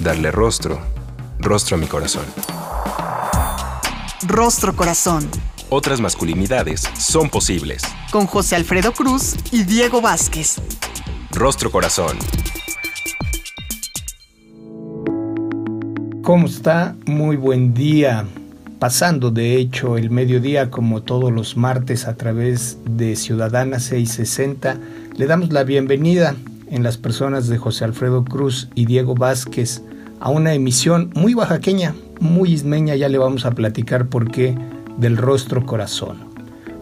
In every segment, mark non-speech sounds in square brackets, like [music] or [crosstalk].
Darle rostro, rostro a mi corazón. Rostro Corazón. Otras masculinidades son posibles. Con José Alfredo Cruz y Diego Vázquez. Rostro Corazón. ¿Cómo está? Muy buen día. Pasando de hecho el mediodía como todos los martes a través de Ciudadana 660, le damos la bienvenida en las personas de José Alfredo Cruz y Diego Vázquez a una emisión muy oaxaqueña, muy ismeña, ya le vamos a platicar por qué, del rostro corazón.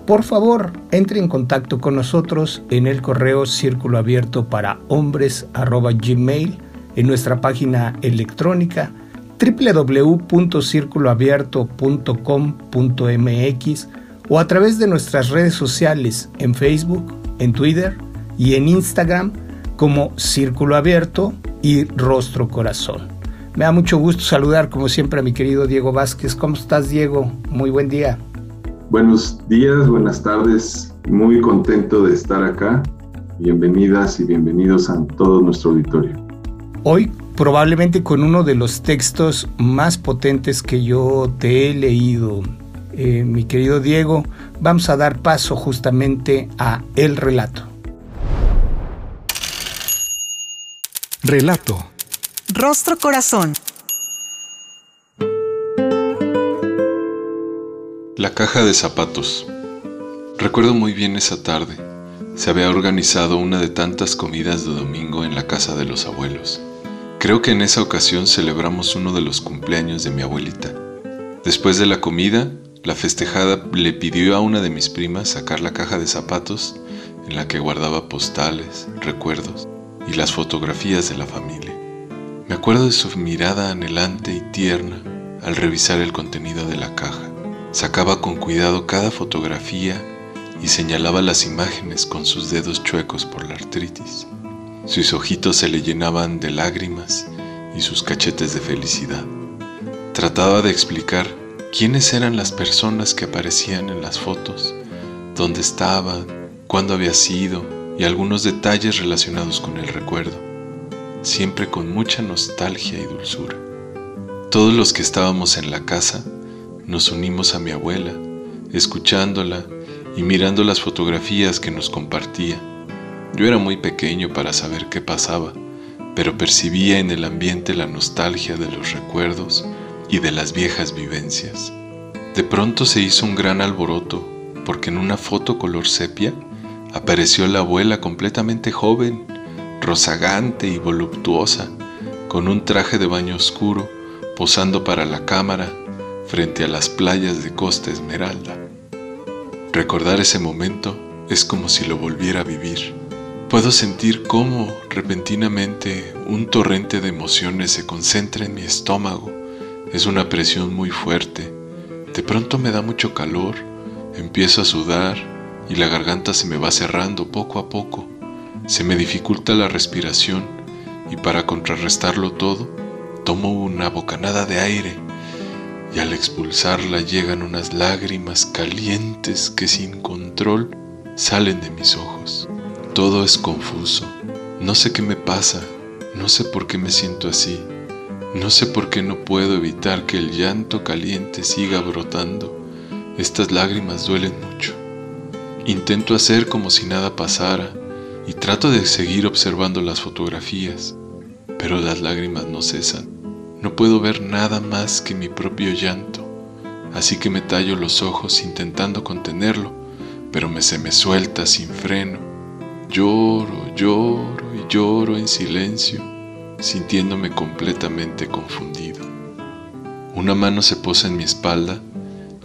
Por favor, entre en contacto con nosotros en el correo círculo abierto para hombres gmail, en nuestra página electrónica www.circuloabierto.com.mx o a través de nuestras redes sociales en Facebook, en Twitter y en Instagram como Círculo Abierto y Rostro Corazón. Me da mucho gusto saludar como siempre a mi querido Diego Vázquez. ¿Cómo estás Diego? Muy buen día. Buenos días, buenas tardes. Muy contento de estar acá. Bienvenidas y bienvenidos a todo nuestro auditorio. Hoy probablemente con uno de los textos más potentes que yo te he leído, eh, mi querido Diego, vamos a dar paso justamente a el relato. Relato. Rostro Corazón. La caja de zapatos. Recuerdo muy bien esa tarde. Se había organizado una de tantas comidas de domingo en la casa de los abuelos. Creo que en esa ocasión celebramos uno de los cumpleaños de mi abuelita. Después de la comida, la festejada le pidió a una de mis primas sacar la caja de zapatos en la que guardaba postales, recuerdos y las fotografías de la familia. Me acuerdo de su mirada anhelante y tierna al revisar el contenido de la caja. Sacaba con cuidado cada fotografía y señalaba las imágenes con sus dedos chuecos por la artritis. Sus ojitos se le llenaban de lágrimas y sus cachetes de felicidad. Trataba de explicar quiénes eran las personas que aparecían en las fotos, dónde estaban, cuándo había sido y algunos detalles relacionados con el recuerdo, siempre con mucha nostalgia y dulzura. Todos los que estábamos en la casa nos unimos a mi abuela, escuchándola y mirando las fotografías que nos compartía yo era muy pequeño para saber qué pasaba, pero percibía en el ambiente la nostalgia de los recuerdos y de las viejas vivencias. De pronto se hizo un gran alboroto porque en una foto color sepia apareció la abuela completamente joven, rozagante y voluptuosa, con un traje de baño oscuro, posando para la cámara frente a las playas de Costa Esmeralda. Recordar ese momento es como si lo volviera a vivir. Puedo sentir cómo repentinamente un torrente de emociones se concentra en mi estómago. Es una presión muy fuerte. De pronto me da mucho calor, empiezo a sudar y la garganta se me va cerrando poco a poco. Se me dificulta la respiración y para contrarrestarlo todo, tomo una bocanada de aire y al expulsarla llegan unas lágrimas calientes que sin control salen de mis ojos. Todo es confuso. No sé qué me pasa. No sé por qué me siento así. No sé por qué no puedo evitar que el llanto caliente siga brotando. Estas lágrimas duelen mucho. Intento hacer como si nada pasara y trato de seguir observando las fotografías, pero las lágrimas no cesan. No puedo ver nada más que mi propio llanto, así que me tallo los ojos intentando contenerlo, pero me se me suelta sin freno Lloro, lloro y lloro en silencio, sintiéndome completamente confundido. Una mano se posa en mi espalda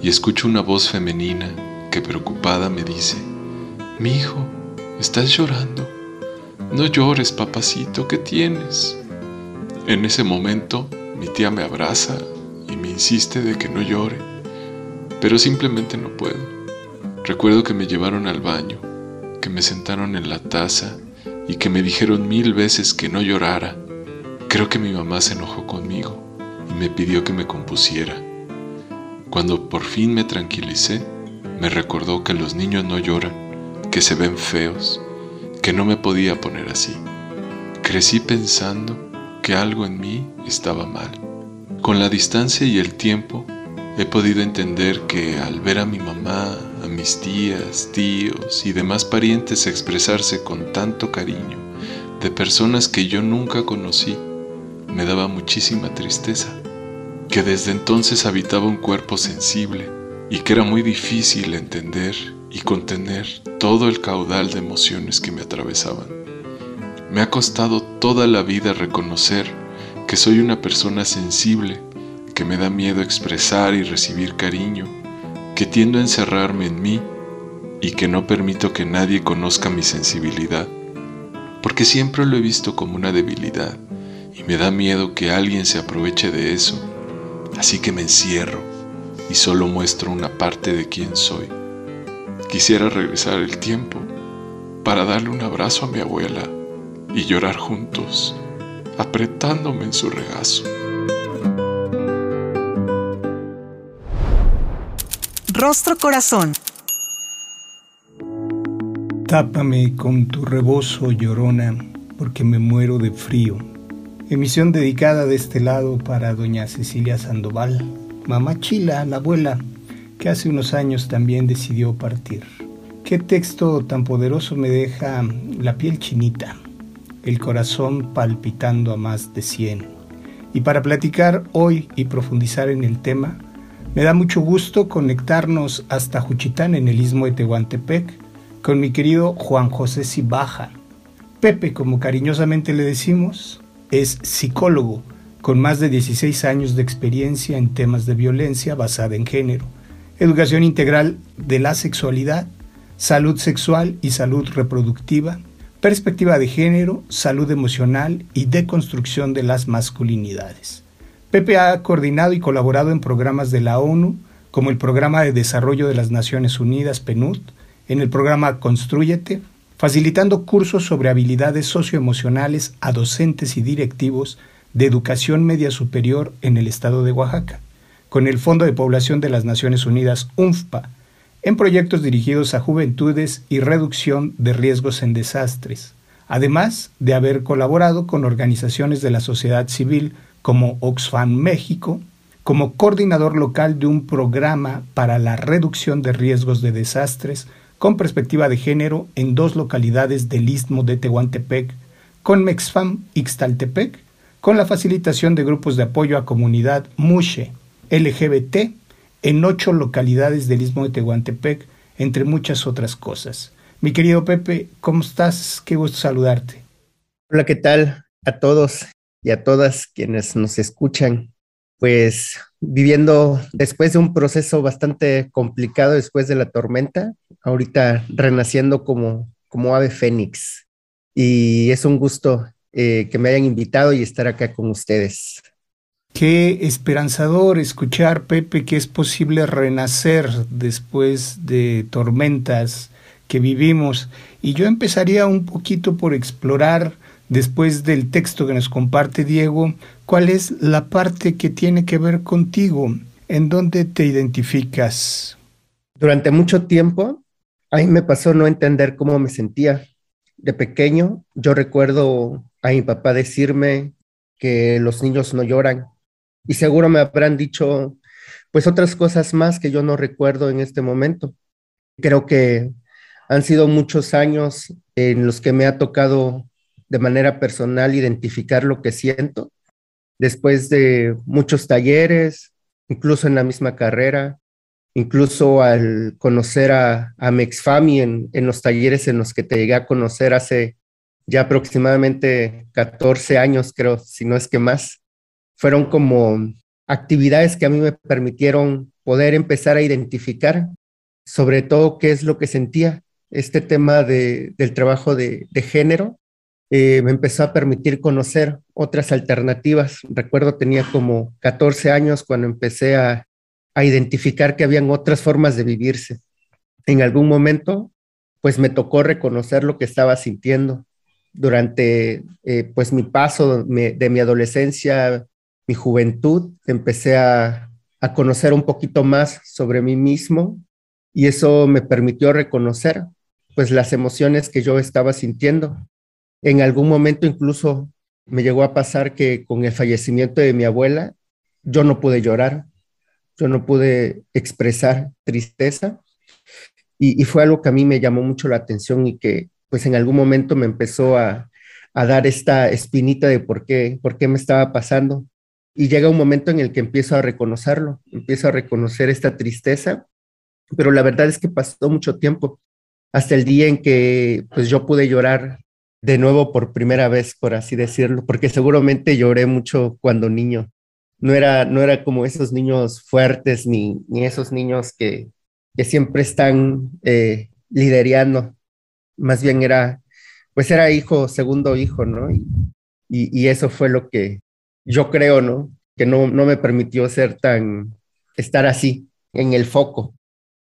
y escucho una voz femenina que preocupada me dice, Mi hijo, ¿estás llorando? No llores, papacito, ¿qué tienes? En ese momento mi tía me abraza y me insiste de que no llore, pero simplemente no puedo. Recuerdo que me llevaron al baño, que me sentaron en la taza y que me dijeron mil veces que no llorara. Creo que mi mamá se enojó conmigo y me pidió que me compusiera. Cuando por fin me tranquilicé, me recordó que los niños no lloran, que se ven feos, que no me podía poner así. Crecí pensando que algo en mí estaba mal. Con la distancia y el tiempo, he podido entender que al ver a mi mamá, a mis tías, tíos y demás parientes expresarse con tanto cariño de personas que yo nunca conocí, me daba muchísima tristeza, que desde entonces habitaba un cuerpo sensible y que era muy difícil entender y contener todo el caudal de emociones que me atravesaban. Me ha costado toda la vida reconocer que soy una persona sensible, que me da miedo expresar y recibir cariño, que tiendo a encerrarme en mí y que no permito que nadie conozca mi sensibilidad, porque siempre lo he visto como una debilidad y me da miedo que alguien se aproveche de eso, así que me encierro y solo muestro una parte de quién soy. Quisiera regresar el tiempo para darle un abrazo a mi abuela y llorar juntos, apretándome en su regazo. Rostro Corazón. Tápame con tu rebozo llorona, porque me muero de frío. Emisión dedicada de este lado para doña Cecilia Sandoval, mamá Chila, la abuela, que hace unos años también decidió partir. Qué texto tan poderoso me deja la piel chinita, el corazón palpitando a más de 100. Y para platicar hoy y profundizar en el tema, me da mucho gusto conectarnos hasta Juchitán en el istmo de Tehuantepec con mi querido Juan José Cibaja. Pepe, como cariñosamente le decimos, es psicólogo con más de 16 años de experiencia en temas de violencia basada en género, educación integral de la sexualidad, salud sexual y salud reproductiva, perspectiva de género, salud emocional y deconstrucción de las masculinidades. Pepe ha coordinado y colaborado en programas de la ONU, como el Programa de Desarrollo de las Naciones Unidas, PNUD, en el programa Construyete, facilitando cursos sobre habilidades socioemocionales a docentes y directivos de Educación Media Superior en el estado de Oaxaca, con el Fondo de Población de las Naciones Unidas UNFPA, en proyectos dirigidos a juventudes y reducción de riesgos en desastres, además de haber colaborado con organizaciones de la sociedad civil como Oxfam México, como coordinador local de un programa para la reducción de riesgos de desastres con perspectiva de género en dos localidades del istmo de Tehuantepec, con Mexfam Ixtaltepec con la facilitación de grupos de apoyo a comunidad Mushe LGBT en ocho localidades del Istmo de Tehuantepec, entre muchas otras cosas. Mi querido Pepe, ¿cómo estás? Qué gusto saludarte. Hola, ¿qué tal a todos y a todas quienes nos escuchan? Pues viviendo después de un proceso bastante complicado después de la tormenta, ahorita renaciendo como, como ave fénix. Y es un gusto eh, que me hayan invitado y estar acá con ustedes. Qué esperanzador escuchar, Pepe, que es posible renacer después de tormentas que vivimos. Y yo empezaría un poquito por explorar, después del texto que nos comparte Diego, cuál es la parte que tiene que ver contigo, en dónde te identificas. Durante mucho tiempo, a mí me pasó no entender cómo me sentía. De pequeño, yo recuerdo a mi papá decirme que los niños no lloran. Y seguro me habrán dicho pues otras cosas más que yo no recuerdo en este momento. Creo que han sido muchos años en los que me ha tocado de manera personal identificar lo que siento. Después de muchos talleres, incluso en la misma carrera, incluso al conocer a, a Mexfami en, en los talleres en los que te llegué a conocer hace ya aproximadamente 14 años, creo, si no es que más, fueron como actividades que a mí me permitieron poder empezar a identificar sobre todo qué es lo que sentía este tema de, del trabajo de, género eh, me empezó a permitir conocer otras alternativas. Recuerdo tenía como 14 años cuando empecé a, a identificar que habían otras formas de vivirse. En algún momento, pues me tocó reconocer lo que estaba sintiendo durante eh, pues mi paso de mi adolescencia, mi juventud, empecé a, a conocer un poquito más sobre mí mismo y eso me permitió reconocer pues las emociones que yo estaba sintiendo. En algún momento incluso me llegó a pasar que con el fallecimiento de mi abuela yo no pude llorar, yo no pude expresar tristeza y, y fue algo que a mí me llamó mucho la atención y que pues en algún momento me empezó a, a dar esta espinita de por qué, por qué me estaba pasando. Y llega un momento en el que empiezo a reconocerlo, empiezo a reconocer esta tristeza, pero la verdad es que pasó mucho tiempo hasta el día en que pues yo pude llorar de nuevo por primera vez, por así decirlo, porque seguramente lloré mucho cuando niño. No era, no era como esos niños fuertes ni, ni esos niños que, que siempre están eh, más bien era, pues era hijo, segundo hijo, ¿no? Y, y, eso fue lo que yo creo, ¿no? Que no, no me permitió ser tan, estar así, en el foco.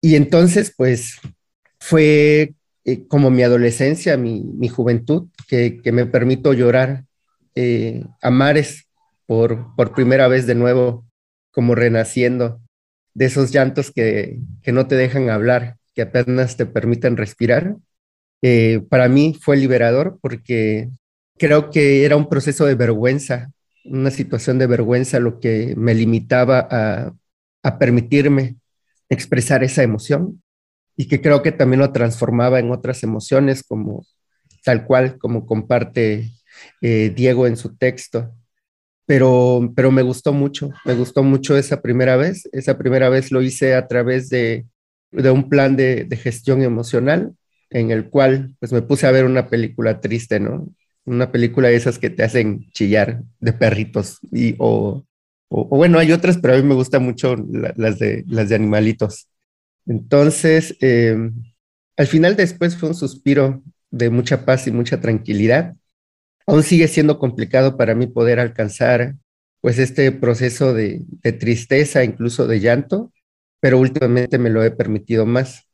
Y entonces, pues, fue eh, como mi adolescencia, mi, mi juventud, que, que, me permito llorar eh, a mares por, por primera vez de nuevo, como renaciendo, de esos llantos que, que no te dejan hablar, que apenas te permiten respirar eh, para mí fue liberador porque creo que era un proceso de vergüenza, una situación de vergüenza lo que me limitaba a, permitirme expresar esa emoción y que creo que también lo transformaba en otras emociones como tal cual como comparte eh, Diego en su texto. Pero, pero me gustó mucho, me gustó mucho esa primera vez. Esa primera vez lo hice a través de, de un plan de, de gestión emocional en el cual pues me puse a ver una película triste, ¿no? Una película de esas que te hacen chillar de perritos y o, o, bueno, hay otras, pero a mí me gustan mucho las, de, las de animalitos. Entonces, em, al final después fue un suspiro de mucha paz y mucha tranquilidad. Aún sigue siendo complicado para mí poder alcanzar pues este proceso de, de tristeza, incluso de llanto, pero últimamente me lo he permitido más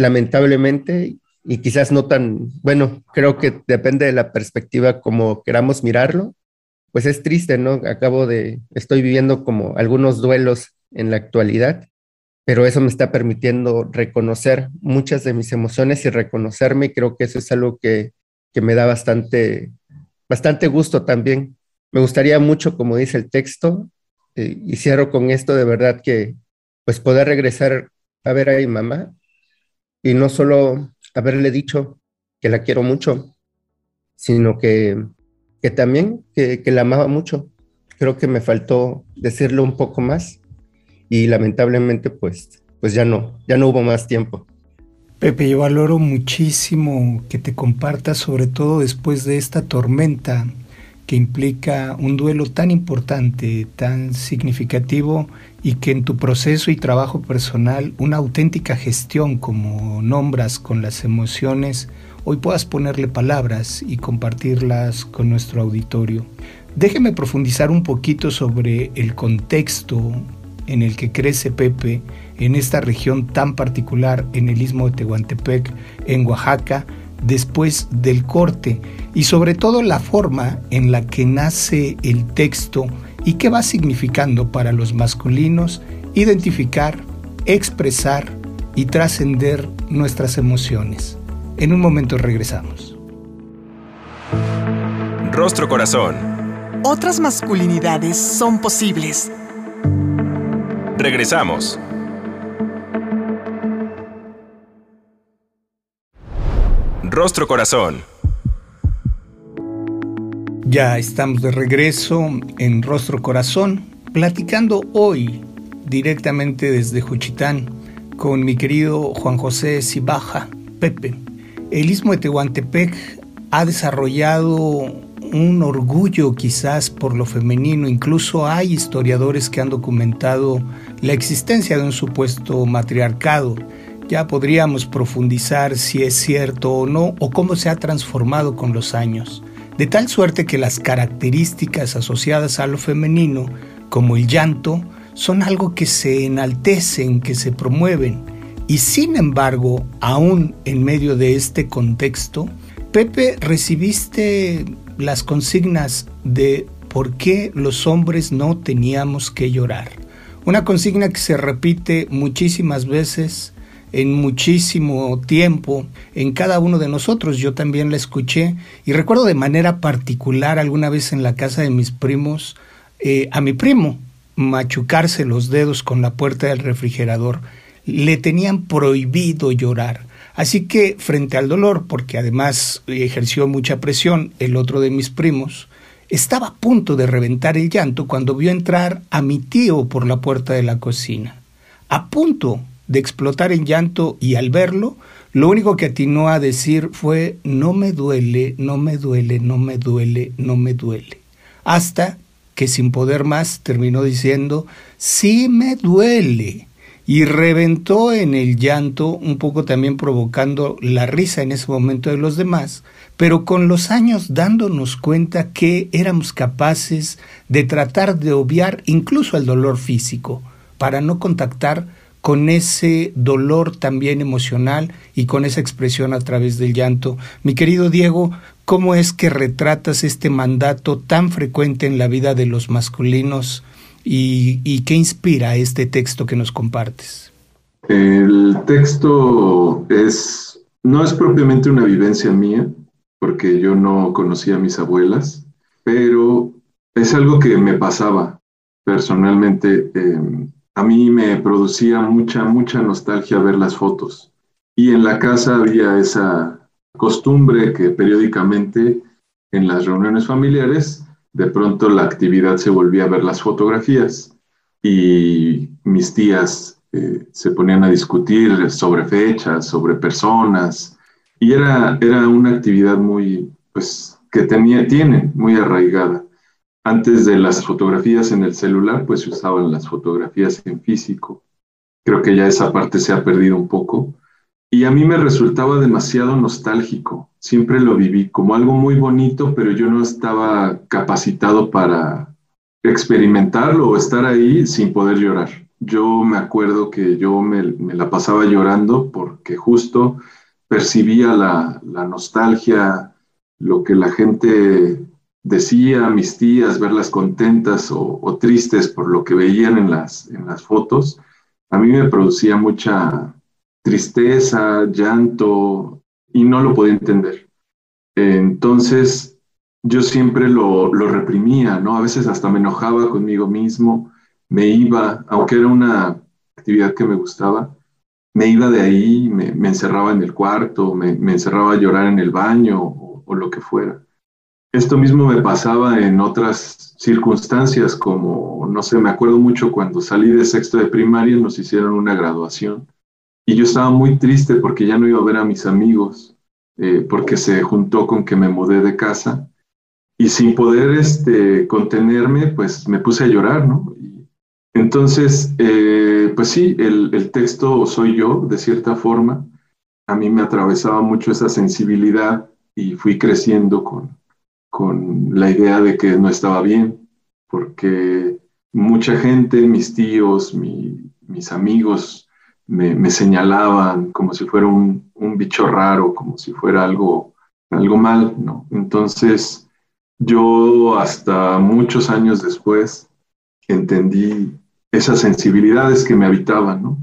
lamentablemente, y quizás no tan, bueno, creo que depende de la perspectiva como queramos mirarlo, pues es triste, ¿no? Acabo de, estoy viviendo como algunos duelos en la actualidad, pero eso me está permitiendo reconocer muchas de mis emociones y reconocerme, y creo que eso es algo que, que me da bastante, bastante gusto también. Me gustaría mucho, como dice el texto, eh, y cierro con esto de verdad que, pues poder regresar a ver a mi mamá y no solo haberle dicho que la quiero mucho, sino que, que también que, la amaba mucho. Creo que me faltó decirlo un poco más y lamentablemente pues, pues ya no, ya no hubo más tiempo. Pepe, yo valoro muchísimo que te compartas, sobre todo después de esta tormenta que implica un duelo tan importante, tan significativo y que en tu proceso y trabajo personal una auténtica gestión como nombras con las emociones, hoy puedas ponerle palabras y compartirlas con nuestro auditorio. Déjeme profundizar un poquito sobre el contexto en el que crece Pepe en esta región tan particular en el istmo de Tehuantepec, en Oaxaca, después del corte y sobre todo la forma en la que nace el texto y qué va significando para los masculinos identificar, expresar y trascender nuestras emociones. En un momento regresamos. Rostro Corazón. Otras masculinidades son posibles. Regresamos. Rostro Corazón. Ya estamos de regreso en Rostro Corazón, platicando hoy directamente desde Juchitán con mi querido Juan José Cibaja, Pepe. El istmo de Tehuantepec ha desarrollado un orgullo quizás por lo femenino, incluso hay historiadores que han documentado la existencia de un supuesto matriarcado Ya podríamos profundizar si es cierto o no, o cómo se ha transformado con los años, de tal suerte que las características asociadas a lo femenino, como el llanto, son algo que se enaltecen, que se promueven. Y sin embargo, aún en medio de este contexto, Pepe, recibiste las consignas de por qué los hombres no teníamos que llorar. Una consigna que se repite muchísimas veces, en muchísimo tiempo, en cada uno de nosotros. Yo también la escuché y recuerdo de manera particular alguna vez en la casa de mis primos eh, a mi primo machucarse los dedos con la puerta del refrigerador. Le tenían prohibido llorar. Así que frente al dolor, porque además ejerció mucha presión el otro de mis primos, estaba a punto de reventar el llanto cuando vio entrar a mi tío por la puerta de la cocina. A punto de explotar en llanto y al verlo, lo único que atinó a decir fue no me duele, no me duele, no me duele, no me duele. Hasta que sin poder más terminó diciendo sí me duele y reventó en el llanto, un poco también provocando la risa en ese momento de los demás, pero con los años dándonos cuenta que éramos capaces de tratar de obviar incluso el dolor físico, para no contactar con ese dolor también emocional y con esa expresión a través del llanto. Mi querido Diego, ¿cómo es que retratas este mandato tan frecuente en la vida de los masculinos y, qué inspira este texto que nos compartes? El texto es, no es propiamente una vivencia mía, porque yo no conocía a mis abuelas, pero es algo que me pasaba personalmente. Em, a mí me producía mucha, mucha nostalgia ver las fotos. Y en la casa había esa costumbre que periódicamente en las reuniones familiares de pronto la actividad se volvía a ver las fotografías y mis tías eh, se ponían a discutir sobre fechas, sobre personas, y era, era una actividad muy, pues, que tenía, tiene muy arraigada. Antes de las fotografías en el celular, pues se usaban las fotografías en físico. Creo que ya esa parte se ha perdido un poco. Y a mí me resultaba demasiado nostálgico. Siempre lo viví como algo muy bonito, pero yo no estaba capacitado para experimentarlo o estar ahí sin poder llorar. Yo me acuerdo que yo me, la pasaba llorando porque justo percibía la, nostalgia, lo que la gente decía, mis tías, verlas contentas o, tristes por lo que veían en las, en las fotos, a mí me producía mucha, tristeza, llanto, y no lo podía entender. Entonces, yo siempre lo, reprimía, ¿no? A veces hasta me enojaba conmigo mismo, me iba, aunque era una actividad que me gustaba, me iba de ahí, me, encerraba en el cuarto, me, encerraba a llorar en el baño o, lo que fuera. Esto mismo me pasaba en otras circunstancias, como, no sé, me acuerdo mucho cuando salí de sexto de primaria, nos hicieron una graduación y yo estaba muy triste porque ya no iba a ver a mis amigos, eh, porque se juntó con que me mudé de casa. Y sin poder este, contenerme, pues me puse a llorar, ¿no? entonces, eh, pues sí, el, el texto soy yo, de cierta forma. A mí me atravesaba mucho esa sensibilidad y fui creciendo con, con la idea de que no estaba bien, porque mucha gente, mis tíos, mis amigos, me, señalaban como si fuera un, bicho raro, como si fuera algo, algo mal, ¿no? Entonces, yo hasta muchos años después entendí esas sensibilidades que me habitaban, ¿no?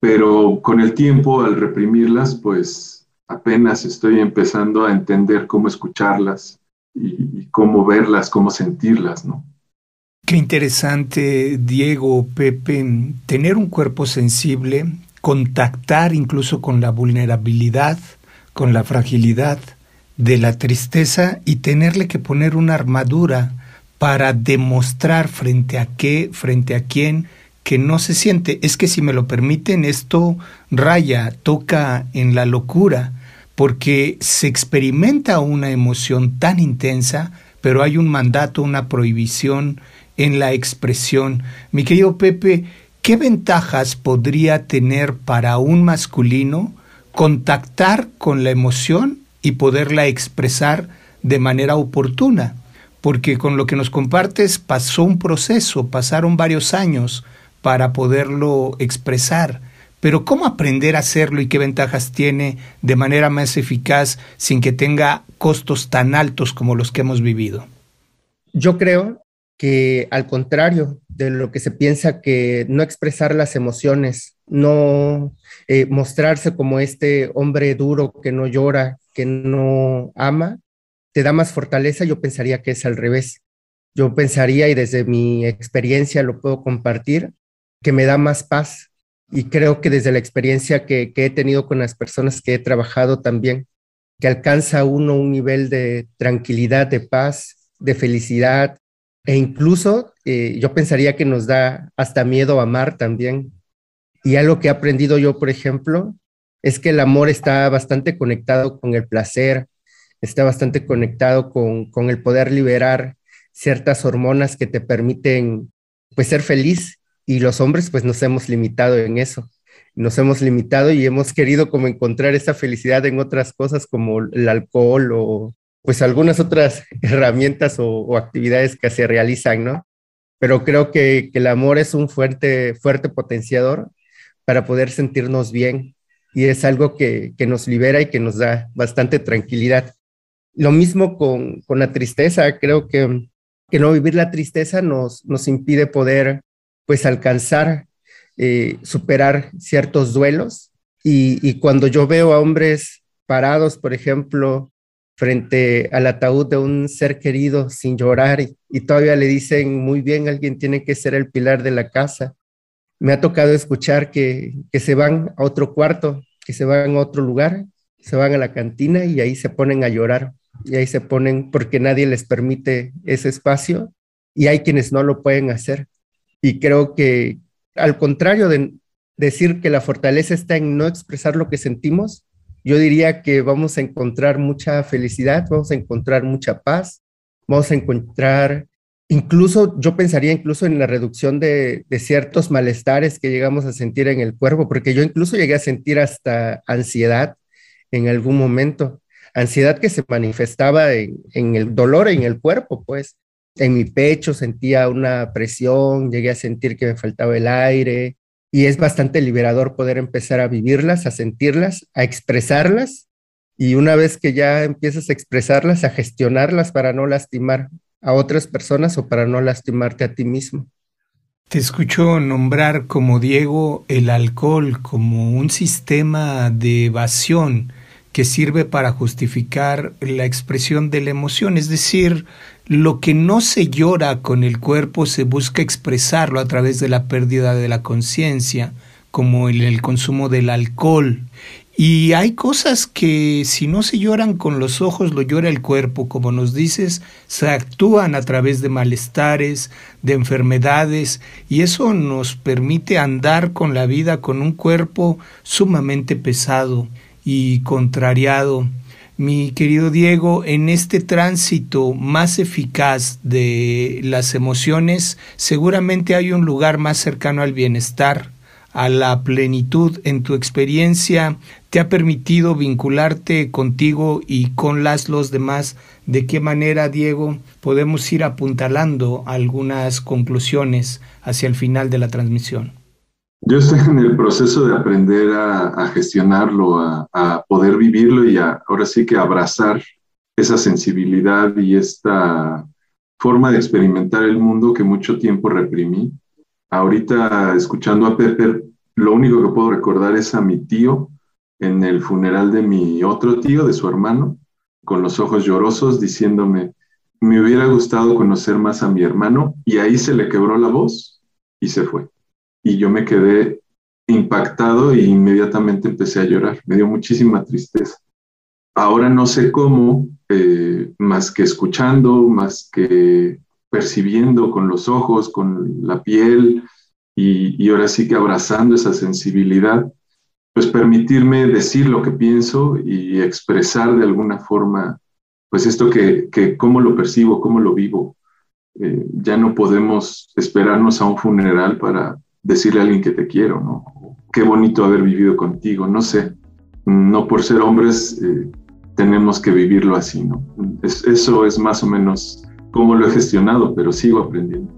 Pero con el tiempo, al reprimirlas, pues apenas estoy empezando a entender cómo escucharlas y, cómo verlas, cómo sentirlas, ¿no? Qué interesante, Diego, Pepe, tener un cuerpo sensible contactar incluso con la vulnerabilidad, con la fragilidad de la tristeza y tenerle que poner una armadura para demostrar frente a qué, frente a quién, que no se siente. Es que si me lo permiten, esto raya, toca en la locura, porque se experimenta una emoción tan intensa, pero hay un mandato, una prohibición en la expresión. Mi querido Pepe, ¿qué ventajas podría tener para un masculino contactar con la emoción y poderla expresar de manera oportuna? Porque con lo que nos compartes pasó un proceso, pasaron varios años para poderlo expresar. Pero ¿cómo aprender a hacerlo y qué ventajas tiene de manera más eficaz sin que tenga costos tan altos como los que hemos vivido? Yo creo que al contrario de lo que se piensa que no expresar las emociones, no eh, mostrarse como este hombre duro que no llora, que no ama, te da más fortaleza, yo pensaría que es al revés. Yo pensaría, y desde mi experiencia lo puedo compartir, que me da más paz. Y creo que desde la experiencia que, he tenido con las personas que he trabajado también, que alcanza uno un nivel de tranquilidad, de paz, de felicidad, e incluso eh, yo pensaría que nos da hasta miedo amar también. Y algo que he aprendido yo, por ejemplo, es que el amor está bastante conectado con el placer, está bastante conectado con, con el poder liberar ciertas hormonas que te permiten pues ser feliz y los hombres pues nos hemos limitado en eso. Nos hemos limitado y hemos querido como encontrar esa felicidad en otras cosas como el alcohol o, pues algunas otras [laughs] herramientas o, actividades que se realizan, ¿no? Pero creo que, el amor es un fuerte, fuerte potenciador para poder sentirnos bien y es algo que, nos libera y que nos da bastante tranquilidad. Lo mismo con, la tristeza, creo que, que, no vivir la tristeza nos, nos impide poder pues alcanzar, eh, superar ciertos duelos y, y cuando yo veo a hombres parados, por ejemplo, frente al ataúd de un ser querido sin llorar y, todavía le dicen muy bien, alguien tiene que ser el pilar de la casa. Me ha tocado escuchar que, que se van a otro cuarto, que se van a otro lugar, se van a la cantina y ahí se ponen a llorar y ahí se ponen porque nadie les permite ese espacio y hay quienes no lo pueden hacer. Y creo que al contrario de decir que la fortaleza está en no expresar lo que sentimos, yo diría que vamos a encontrar mucha felicidad, vamos a encontrar mucha paz, vamos a encontrar, incluso yo pensaría incluso en la reducción de, ciertos malestares que llegamos a sentir en el cuerpo, porque yo incluso llegué a sentir hasta ansiedad en algún momento, ansiedad que se manifestaba en, el dolor en el cuerpo, pues. En mi pecho sentía una presión, llegué a sentir que me faltaba el aire, y es bastante liberador poder empezar a vivirlas, a sentirlas, a expresarlas y una vez que ya empiezas a expresarlas, a gestionarlas para no lastimar a otras personas o para no lastimarte a ti mismo. Te escucho nombrar como Diego el alcohol como un sistema de evasión que sirve para justificar la expresión de la emoción, es decir, lo que no se llora con el cuerpo se busca expresarlo a través de la pérdida de la conciencia, como el, el, consumo del alcohol. Y hay cosas que si no se lloran con los ojos, lo llora el cuerpo, como nos dices, se actúan a través de malestares, de enfermedades, y eso nos permite andar con la vida con un cuerpo sumamente pesado y contrariado mi querido Diego, en este tránsito más eficaz de las emociones, seguramente hay un lugar más cercano al bienestar, a la plenitud. En tu experiencia, ¿te ha permitido vincularte contigo y con las los demás? ¿De qué manera, Diego, podemos ir apuntalando algunas conclusiones hacia el final de la transmisión? Yo estoy en el proceso de aprender a, gestionarlo, a, poder vivirlo y ahora sí que abrazar esa sensibilidad y esta forma de experimentar el mundo que mucho tiempo reprimí. Ahorita, escuchando a Pepper, lo único que puedo recordar es a mi tío en el funeral de mi otro tío, de su hermano, con los ojos llorosos, diciéndome, me hubiera gustado conocer más a mi hermano, y ahí se le quebró la voz y se fue y yo me quedé impactado e inmediatamente empecé a llorar. Me dio muchísima tristeza. Ahora no sé cómo, eh, más que escuchando, más que percibiendo con los ojos, con la piel y, y ahora sí que abrazando esa sensibilidad, pues permitirme decir lo que pienso y expresar de alguna forma, pues esto que, que cómo lo percibo, cómo lo vivo. Eh, ya no podemos esperarnos a un funeral para decirle a alguien que te quiero, ¿no? Qué bonito haber vivido contigo, no sé. No por ser hombres eh, tenemos que vivirlo así, ¿no? eso es más o menos cómo lo he gestionado, pero sigo aprendiendo.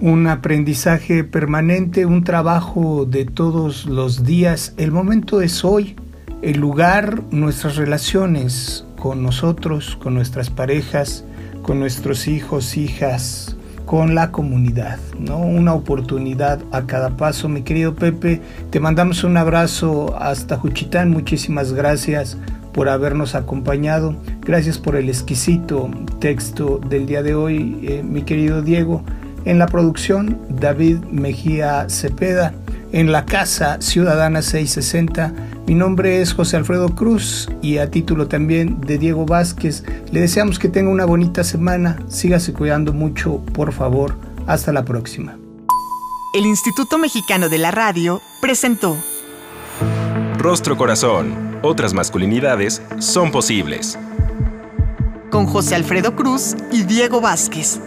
Un aprendizaje permanente, un trabajo de todos los días. El momento es hoy, el lugar, nuestras relaciones con nosotros, con nuestras parejas, con nuestros hijos, hijas, con la comunidad, ¿no? Una oportunidad a cada paso. Mi querido Pepe, te mandamos un abrazo hasta Juchitán. Muchísimas gracias por habernos acompañado. Gracias por el exquisito texto del día de hoy, eh, mi querido Diego. En la producción, David Mejía Cepeda. En la casa Ciudadana 660, mi nombre es José Alfredo Cruz y a título también de Diego Vázquez, le deseamos que tenga una bonita semana. Sígase cuidando mucho, por favor. Hasta la próxima. El Instituto Mexicano de la Radio presentó Rostro Corazón otras masculinidades son posibles. Con José Alfredo Cruz y Diego Vázquez.